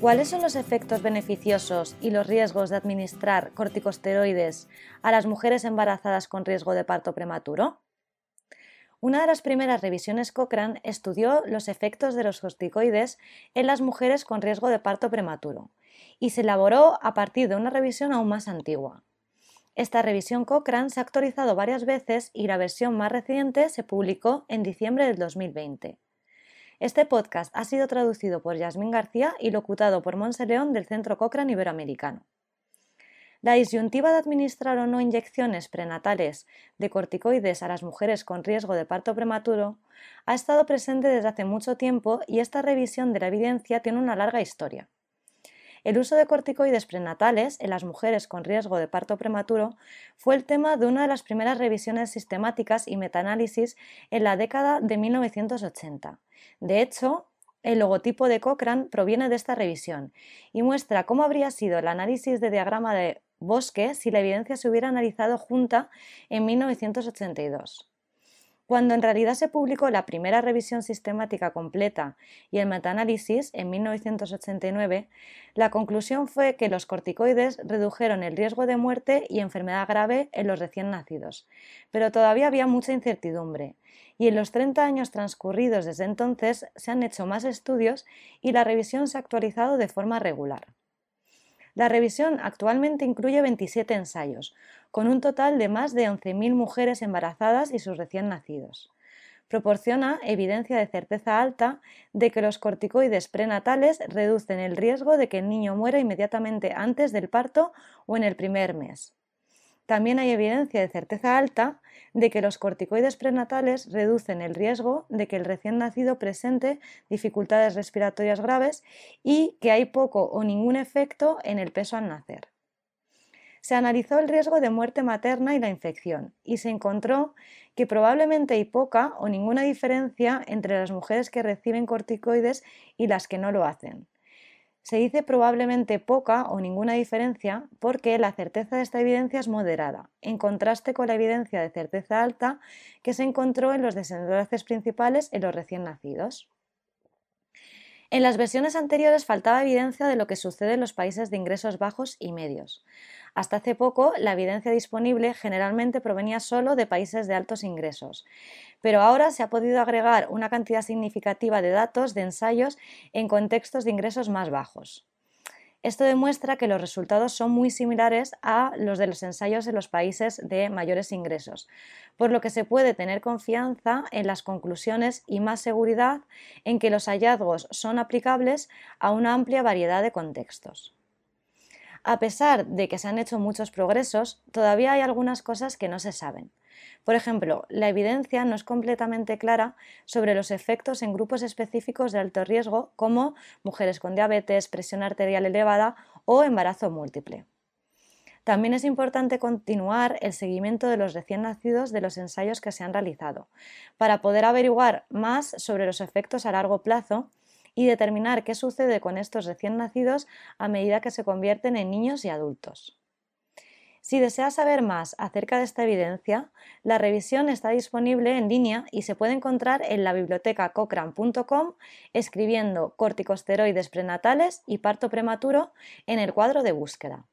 ¿Cuáles son los efectos beneficiosos y los riesgos de administrar corticosteroides a las mujeres embarazadas con riesgo de parto prematuro? Una de las primeras revisiones Cochrane estudió los efectos de los corticoides en las mujeres con riesgo de parto prematuro y se elaboró a partir de una revisión aún más antigua. Esta revisión Cochrane se ha actualizado varias veces y la versión más reciente se publicó en diciembre del 2020. Este podcast ha sido traducido por Yasmín García y locutado por Monse León del Centro Cochrane Iberoamericano. La disyuntiva de administrar o no inyecciones prenatales de corticoides a las mujeres con riesgo de parto prematuro ha estado presente desde hace mucho tiempo y esta revisión de la evidencia tiene una larga historia. El uso de corticoides prenatales en las mujeres con riesgo de parto prematuro fue el tema de una de las primeras revisiones sistemáticas y metaanálisis en la década de 1980. De hecho, el logotipo de Cochrane proviene de esta revisión y muestra cómo habría sido el análisis de diagrama de Bosque si la evidencia se hubiera analizado junta en 1982. Cuando en realidad se publicó la primera revisión sistemática completa y el metaanálisis en 1989, la conclusión fue que los corticoides redujeron el riesgo de muerte y enfermedad grave en los recién nacidos, pero todavía había mucha incertidumbre, y en los 30 años transcurridos desde entonces se han hecho más estudios y la revisión se ha actualizado de forma regular. La revisión actualmente incluye 27 ensayos, con un total de más de 11.000 mujeres embarazadas y sus recién nacidos. Proporciona evidencia de certeza alta de que los corticoides prenatales reducen el riesgo de que el niño muera inmediatamente antes del parto o en el primer mes. También hay evidencia de certeza alta de que los corticoides prenatales reducen el riesgo de que el recién nacido presente dificultades respiratorias graves y que hay poco o ningún efecto en el peso al nacer se analizó el riesgo de muerte materna y la infección y se encontró que probablemente hay poca o ninguna diferencia entre las mujeres que reciben corticoides y las que no lo hacen. Se dice probablemente poca o ninguna diferencia porque la certeza de esta evidencia es moderada, en contraste con la evidencia de certeza alta que se encontró en los desenlaces principales en los recién nacidos. En las versiones anteriores faltaba evidencia de lo que sucede en los países de ingresos bajos y medios. Hasta hace poco, la evidencia disponible generalmente provenía solo de países de altos ingresos, pero ahora se ha podido agregar una cantidad significativa de datos de ensayos en contextos de ingresos más bajos. Esto demuestra que los resultados son muy similares a los de los ensayos en los países de mayores ingresos, por lo que se puede tener confianza en las conclusiones y más seguridad en que los hallazgos son aplicables a una amplia variedad de contextos. A pesar de que se han hecho muchos progresos, todavía hay algunas cosas que no se saben. Por ejemplo, la evidencia no es completamente clara sobre los efectos en grupos específicos de alto riesgo como mujeres con diabetes, presión arterial elevada o embarazo múltiple. También es importante continuar el seguimiento de los recién nacidos de los ensayos que se han realizado, para poder averiguar más sobre los efectos a largo plazo y determinar qué sucede con estos recién nacidos a medida que se convierten en niños y adultos. Si deseas saber más acerca de esta evidencia, la revisión está disponible en línea y se puede encontrar en la biblioteca cochrane.com escribiendo corticosteroides prenatales y parto prematuro en el cuadro de búsqueda.